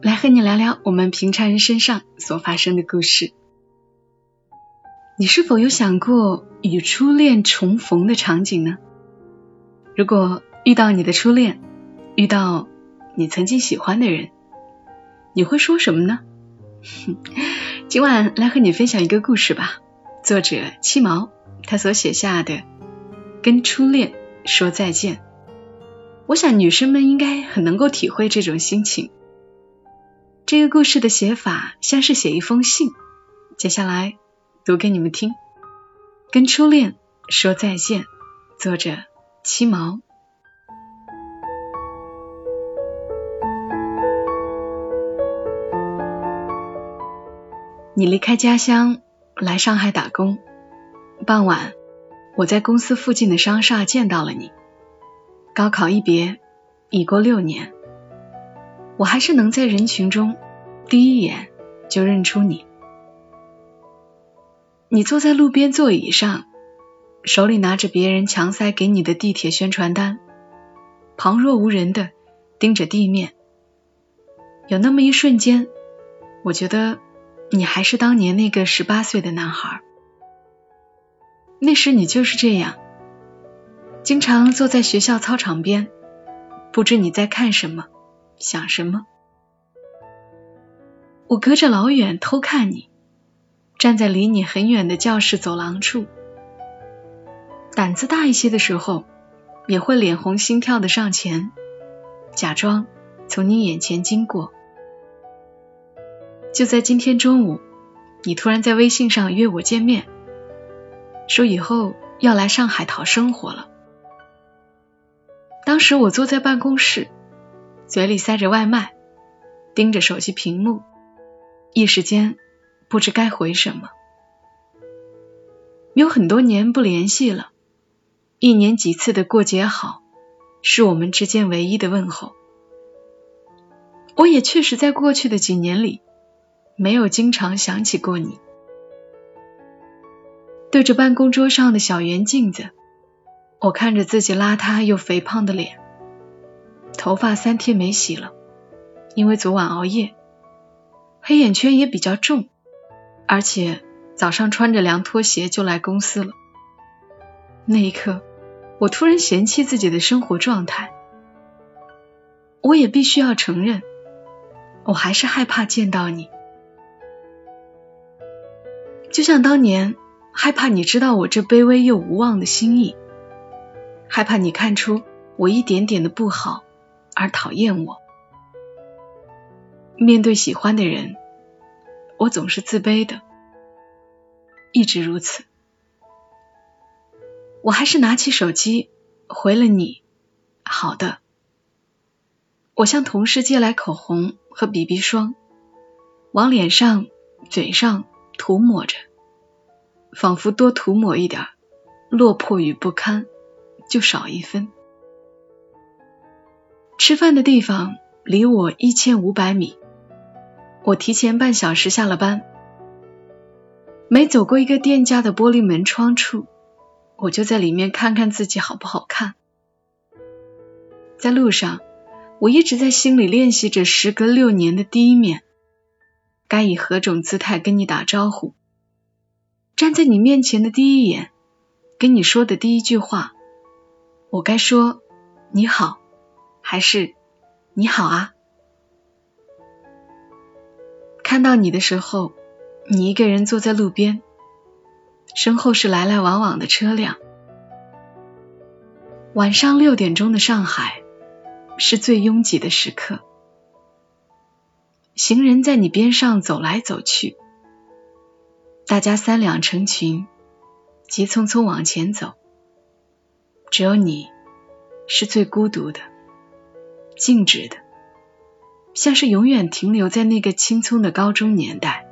来和你聊聊我们平常人身上所发生的故事。你是否有想过与初恋重逢的场景呢？如果遇到你的初恋，遇到你曾经喜欢的人，你会说什么呢？今晚来和你分享一个故事吧，作者七毛，他所写下的。跟初恋说再见，我想女生们应该很能够体会这种心情。这个故事的写法像是写一封信，接下来读给你们听。跟初恋说再见，作者七毛。你离开家乡来上海打工，傍晚。我在公司附近的商厦见到了你。高考一别，已过六年，我还是能在人群中第一眼就认出你。你坐在路边座椅上，手里拿着别人强塞给你的地铁宣传单，旁若无人的盯着地面。有那么一瞬间，我觉得你还是当年那个十八岁的男孩。那时你就是这样，经常坐在学校操场边，不知你在看什么，想什么。我隔着老远偷看你，站在离你很远的教室走廊处。胆子大一些的时候，也会脸红心跳的上前，假装从你眼前经过。就在今天中午，你突然在微信上约我见面。说以后要来上海讨生活了。当时我坐在办公室，嘴里塞着外卖，盯着手机屏幕，一时间不知该回什么。有很多年不联系了，一年几次的过节好，是我们之间唯一的问候。我也确实在过去的几年里，没有经常想起过你。对着办公桌上的小圆镜子，我看着自己邋遢又肥胖的脸，头发三天没洗了，因为昨晚熬夜，黑眼圈也比较重，而且早上穿着凉拖鞋就来公司了。那一刻，我突然嫌弃自己的生活状态。我也必须要承认，我还是害怕见到你，就像当年。害怕你知道我这卑微又无望的心意，害怕你看出我一点点的不好而讨厌我。面对喜欢的人，我总是自卑的，一直如此。我还是拿起手机回了你，好的。我向同事借来口红和 BB 霜，往脸上、嘴上涂抹着。仿佛多涂抹一点，落魄与不堪就少一分。吃饭的地方离我一千五百米，我提前半小时下了班。每走过一个店家的玻璃门窗处，我就在里面看看自己好不好看。在路上，我一直在心里练习着时隔六年的第一面，该以何种姿态跟你打招呼。站在你面前的第一眼，跟你说的第一句话，我该说你好，还是你好啊？看到你的时候，你一个人坐在路边，身后是来来往往的车辆。晚上六点钟的上海是最拥挤的时刻，行人在你边上走来走去。大家三两成群，急匆匆往前走。只有你是最孤独的、静止的，像是永远停留在那个青葱的高中年代。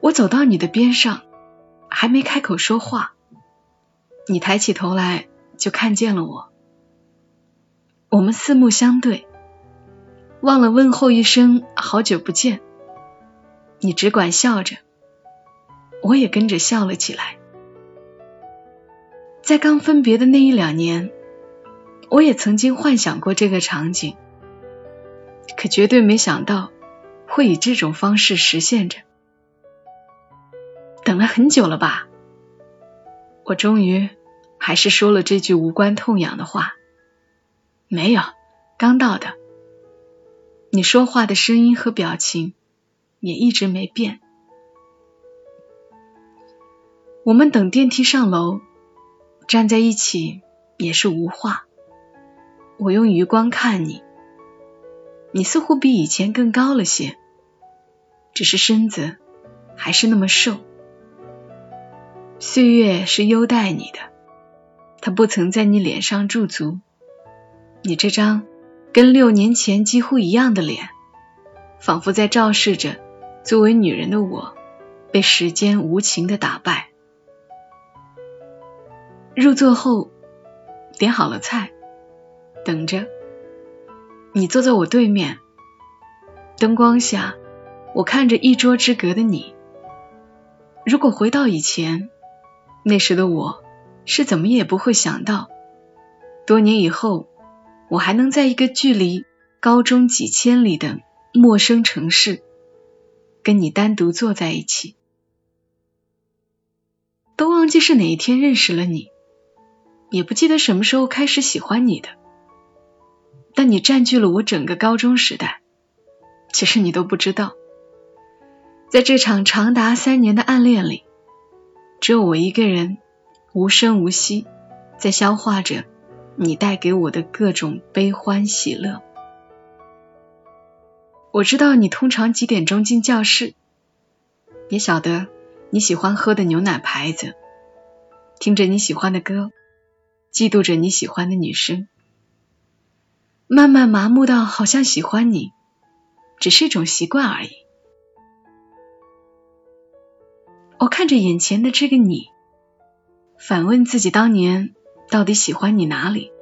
我走到你的边上，还没开口说话，你抬起头来就看见了我。我们四目相对，忘了问候一声“好久不见”，你只管笑着，我也跟着笑了起来。在刚分别的那一两年，我也曾经幻想过这个场景，可绝对没想到会以这种方式实现着。等了很久了吧？我终于还是说了这句无关痛痒的话。没有，刚到的。你说话的声音和表情也一直没变。我们等电梯上楼，站在一起也是无话。我用余光看你，你似乎比以前更高了些，只是身子还是那么瘦。岁月是优待你的，它不曾在你脸上驻足。你这张跟六年前几乎一样的脸，仿佛在昭示着作为女人的我被时间无情的打败。入座后，点好了菜，等着。你坐在我对面，灯光下，我看着一桌之隔的你。如果回到以前。那时的我是怎么也不会想到，多年以后，我还能在一个距离高中几千里的陌生城市，跟你单独坐在一起。都忘记是哪一天认识了你，也不记得什么时候开始喜欢你的，但你占据了我整个高中时代。其实你都不知道，在这场长达三年的暗恋里。只有我一个人，无声无息，在消化着你带给我的各种悲欢喜乐。我知道你通常几点钟进教室，也晓得你喜欢喝的牛奶牌子，听着你喜欢的歌，嫉妒着你喜欢的女生，慢慢麻木到好像喜欢你只是一种习惯而已。我看着眼前的这个你，反问自己当年到底喜欢你哪里？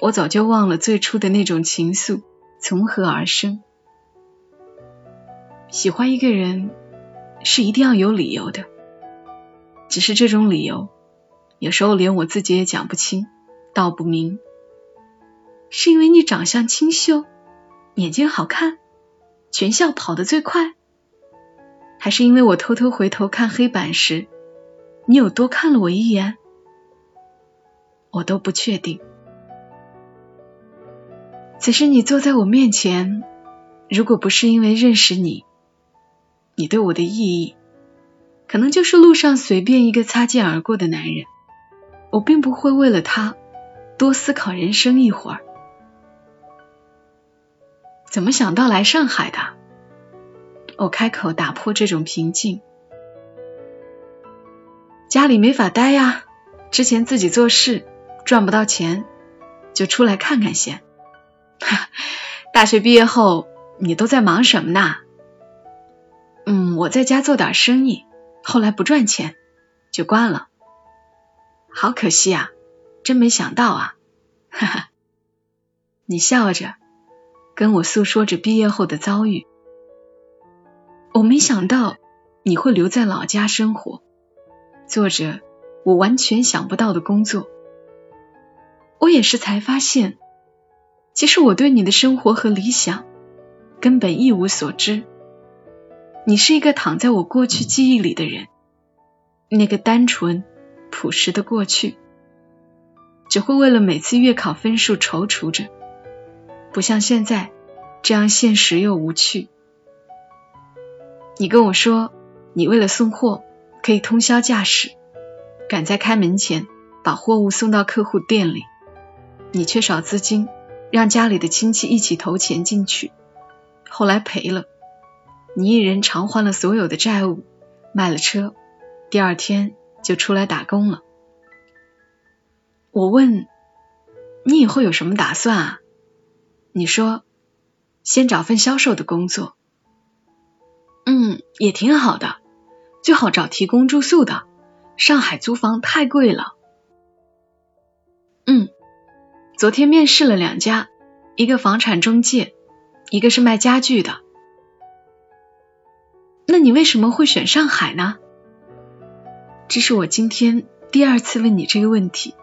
我早就忘了最初的那种情愫从何而生。喜欢一个人是一定要有理由的，只是这种理由有时候连我自己也讲不清道不明。是因为你长相清秀，眼睛好看，全校跑得最快。还是因为我偷偷回头看黑板时，你有多看了我一眼，我都不确定。此时你坐在我面前，如果不是因为认识你，你对我的意义，可能就是路上随便一个擦肩而过的男人。我并不会为了他多思考人生一会儿。怎么想到来上海的？我开口打破这种平静。家里没法待呀，之前自己做事赚不到钱，就出来看看先。大学毕业后你都在忙什么呢？嗯，我在家做点生意，后来不赚钱就关了。好可惜啊，真没想到啊！哈哈，你笑着跟我诉说着毕业后的遭遇。我没想到你会留在老家生活，做着我完全想不到的工作。我也是才发现，其实我对你的生活和理想根本一无所知。你是一个躺在我过去记忆里的人，那个单纯朴实的过去，只会为了每次月考分数踌躇着，不像现在这样现实又无趣。你跟我说，你为了送货可以通宵驾驶，赶在开门前把货物送到客户店里。你缺少资金，让家里的亲戚一起投钱进去，后来赔了，你一人偿还了所有的债务，卖了车，第二天就出来打工了。我问你以后有什么打算啊？你说先找份销售的工作，嗯，也挺好的，最好找提供住宿的，上海租房太贵了。嗯，昨天面试了两家，一个房产中介，一个是卖家具的。那你为什么会选上海呢？这是我今天第二次问你这个问题，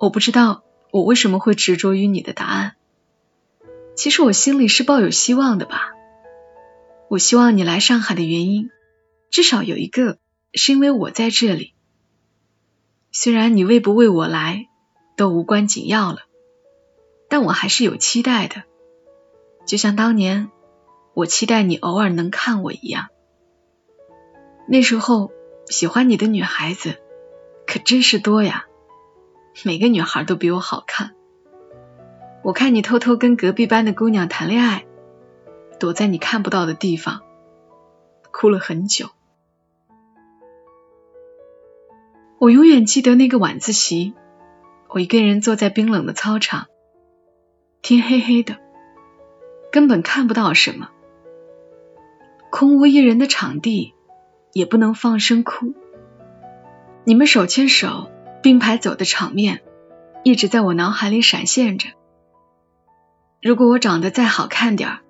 我不知道我为什么会执着于你的答案。其实我心里是抱有希望的吧。我希望你来上海的原因，至少有一个是因为我在这里。虽然你为不为我来都无关紧要了，但我还是有期待的，就像当年。我期待你偶尔能看我一样。那时候喜欢你的女孩子可真是多呀，每个女孩都比我好看。我看你偷偷跟隔壁班的姑娘谈恋爱，躲在你看不到的地方，哭了很久。我永远记得那个晚自习，我一个人坐在冰冷的操场，天黑黑的，根本看不到什么。空无一人的场地，也不能放声哭。你们手牵手并排走的场面，一直在我脑海里闪现着。如果我长得再好看点儿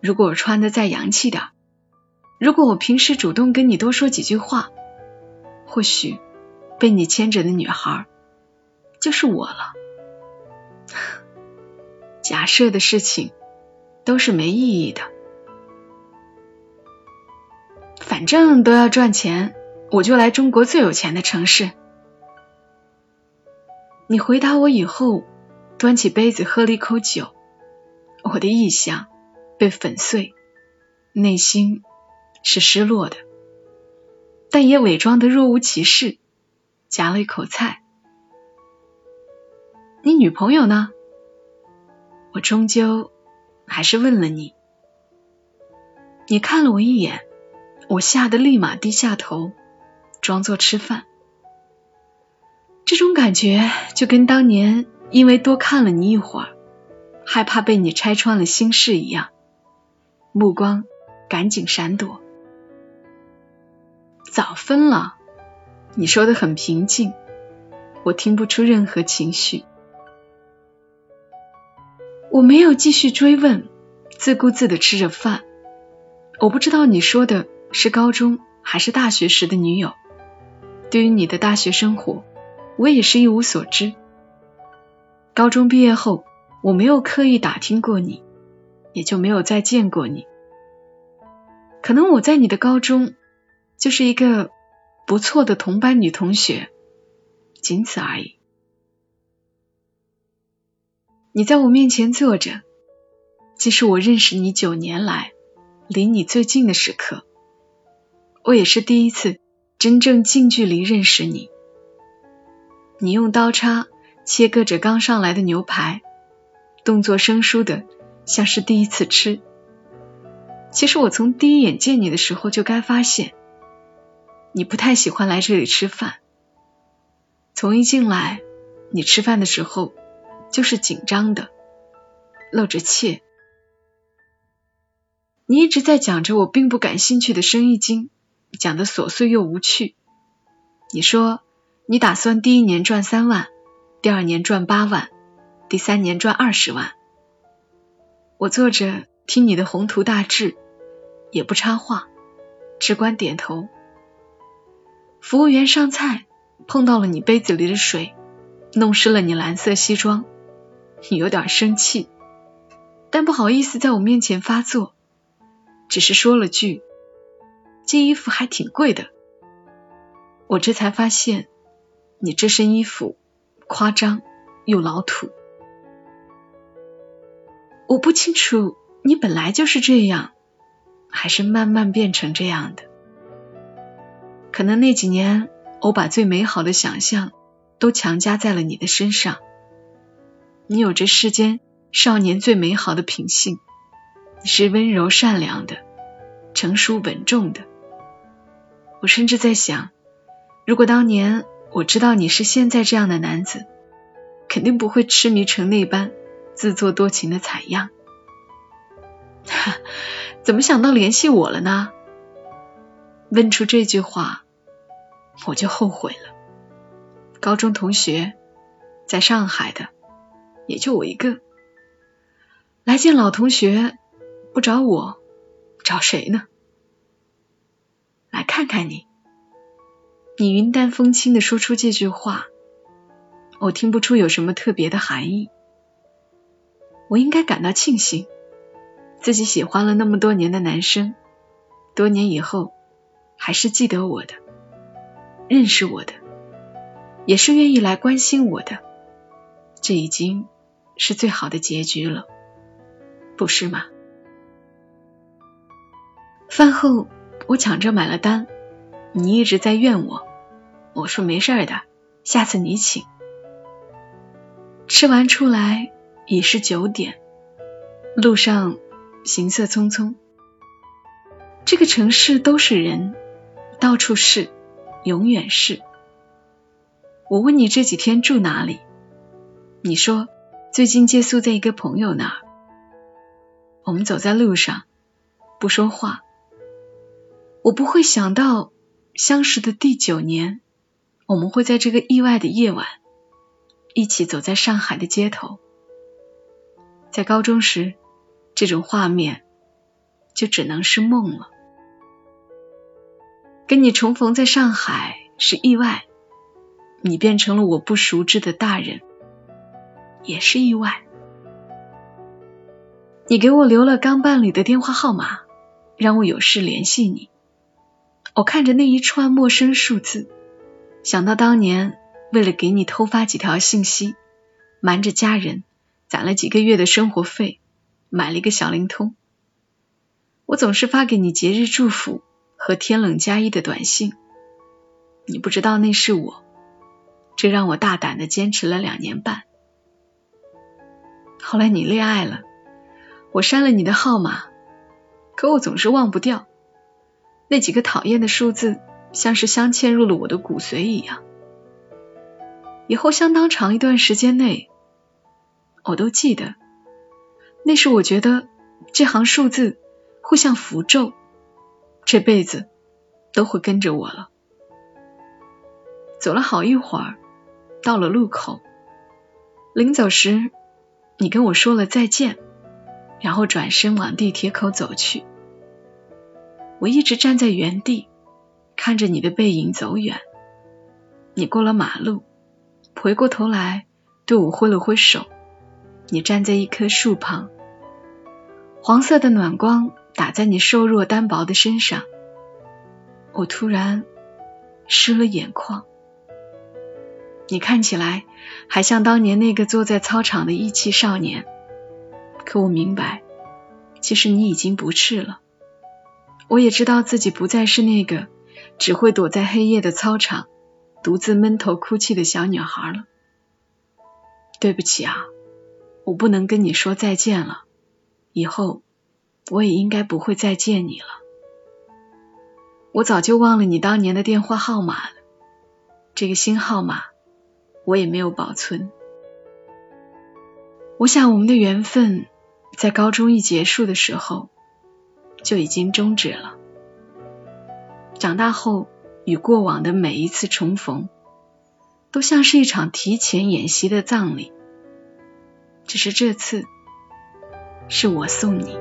如果我穿的再洋气点儿如果我平时主动跟你多说几句话，或许被你牵着的女孩就是我了。假设的事情都是没意义的。反正都要赚钱，我就来中国最有钱的城市。你回答我以后，端起杯子喝了一口酒，我的臆想被粉碎，内心是失落的，但也伪装的若无其事，夹了一口菜。你女朋友呢？我终究还是问了你。你看了我一眼。我吓得立马低下头，装作吃饭。这种感觉就跟当年因为多看了你一会儿，害怕被你拆穿了心事一样，目光赶紧闪躲。早分了，你说的很平静，我听不出任何情绪。我没有继续追问，自顾自的吃着饭。我不知道你说的。是高中还是大学时的女友？对于你的大学生活，我也是一无所知。高中毕业后，我没有刻意打听过你，也就没有再见过你。可能我在你的高中就是一个不错的同班女同学，仅此而已。你在我面前坐着，既是我认识你九年来离你最近的时刻。我也是第一次真正近距离认识你。你用刀叉切割着刚上来的牛排，动作生疏的像是第一次吃。其实我从第一眼见你的时候就该发现，你不太喜欢来这里吃饭。从一进来，你吃饭的时候就是紧张的，露着怯。你一直在讲着我并不感兴趣的生意经。讲的琐碎又无趣。你说你打算第一年赚三万，第二年赚八万，第三年赚二十万。我坐着听你的宏图大志，也不插话，只管点头。服务员上菜碰到了你杯子里的水，弄湿了你蓝色西装，你有点生气，但不好意思在我面前发作，只是说了句。这衣服还挺贵的，我这才发现你这身衣服夸张又老土。我不清楚你本来就是这样，还是慢慢变成这样的。可能那几年我把最美好的想象都强加在了你的身上。你有着世间少年最美好的品性，你是温柔善良的，成熟稳重的。我甚至在想，如果当年我知道你是现在这样的男子，肯定不会痴迷成那般，自作多情的采样。怎么想到联系我了呢？问出这句话，我就后悔了。高中同学在上海的，也就我一个。来见老同学，不找我，找谁呢？来看看你，你云淡风轻的说出这句话，我听不出有什么特别的含义。我应该感到庆幸，自己喜欢了那么多年的男生，多年以后还是记得我的，认识我的，也是愿意来关心我的，这已经是最好的结局了。不是吗？饭后我抢着买了单，你一直在怨我，我说没事的，下次你请。吃完出来已是九点，路上行色匆匆，这个城市都是人，到处是，永远是。我问你这几天住哪里，你说最近借宿在一个朋友那儿。我们走在路上，不说话。我不会想到，相识的第九年，我们会在这个意外的夜晚，一起走在上海的街头。在高中时，这种画面就只能是梦了。跟你重逢在上海是意外，你变成了我不熟知的大人，也是意外。你给我留了刚办理的电话号码，让我有事联系你。我看着那一串陌生数字，想到当年为了给你偷发几条信息，瞒着家人攒了几个月的生活费，买了一个小灵通。我总是发给你节日祝福和天冷加衣的短信，你不知道那是我，这让我大胆的坚持了两年半。后来你恋爱了。我删了你的号码，可我总是忘不掉那几个讨厌的数字，像是镶嵌入了我的骨髓一样。以后相当长一段时间内，我都记得，那是我觉得这行数字会像符咒，这辈子都会跟着我了。走了好一会儿，到了路口，临走时，你跟我说了再见。然后转身往地铁口走去，我一直站在原地，看着你的背影走远。你过了马路，回过头来对我挥了挥手。你站在一棵树旁，黄色的暖光打在你瘦弱单薄的身上，我突然湿了眼眶。你看起来还像当年那个坐在操场的意气少年。可我明白，其实你已经不是了。我也知道自己不再是那个只会躲在黑夜的操场，独自闷头哭泣的小女孩了。对不起啊，我不能跟你说再见了。以后我也应该不会再见你了。我早就忘了你当年的电话号码，这个新号码我也没有保存。我想我们的缘分。在高中一结束的时候，就已经终止了。长大后与过往的每一次重逢，都像是一场提前演习的葬礼。只是这次，是我送你。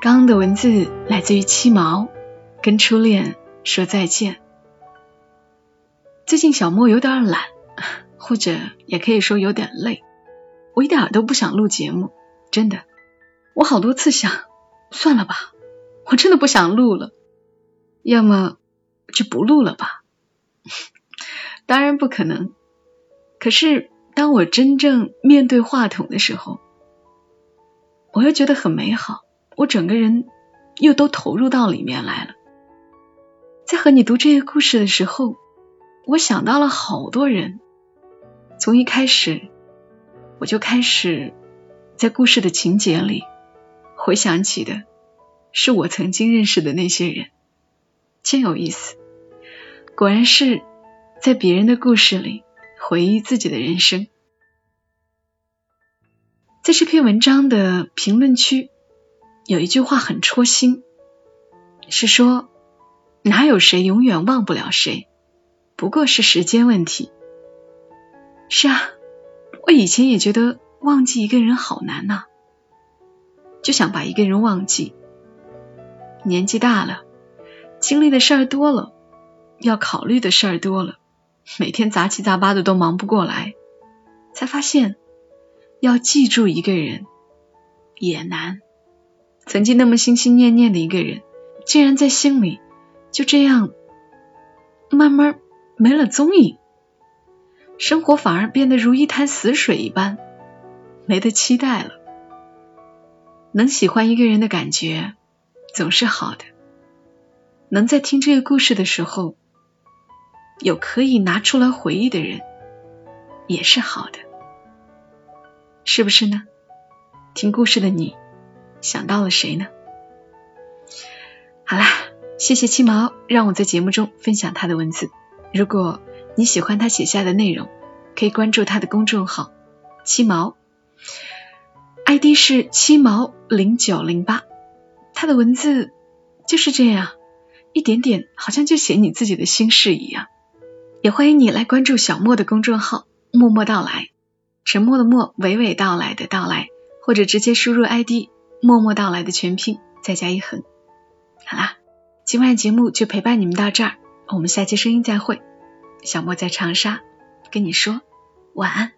刚刚的文字来自于七毛，跟初恋说再见。最近小莫有点懒，或者也可以说有点累，我一点都不想录节目，真的。我好多次想，算了吧，我真的不想录了，要么就不录了吧。当然不可能，可是当我真正面对话筒的时候，我又觉得很美好。我整个人又都投入到里面来了。在和你读这个故事的时候，我想到了好多人。从一开始，我就开始在故事的情节里回想起的是我曾经认识的那些人，真有意思。果然是在别人的故事里回忆自己的人生。在这篇文章的评论区有一句话很戳心，是说哪有谁永远忘不了谁，不过是时间问题。是啊，我以前也觉得忘记一个人好难呐，就想把一个人忘记。年纪大了，经历的事儿多了，要考虑的事儿多了，每天杂七杂八的都忙不过来，才发现要记住一个人也难。曾经那么心心念念的一个人，竟然在心里就这样慢慢没了踪影。生活反而变得如一潭死水一般，没得期待了。能喜欢一个人的感觉总是好的，能在听这个故事的时候有可以拿出来回忆的人也是好的，是不是呢？听故事的你想到了谁呢？好啦，谢谢七毛让我在节目中分享他的文字。如果你喜欢他写下的内容，可以关注他的公众号“七毛 ”，ID 是七毛零九零八。他的文字就是这样，一点点，好像就写你自己的心事一样。也欢迎你来关注小莫的公众号“默默到来”，沉默的默，娓娓道来的到来，或者直接输入 ID“ 默默到来”的全拼，再加一横。好啦，今晚节目就陪伴你们到这儿，我们下期声音再会。小莫在长沙，跟你说晚安。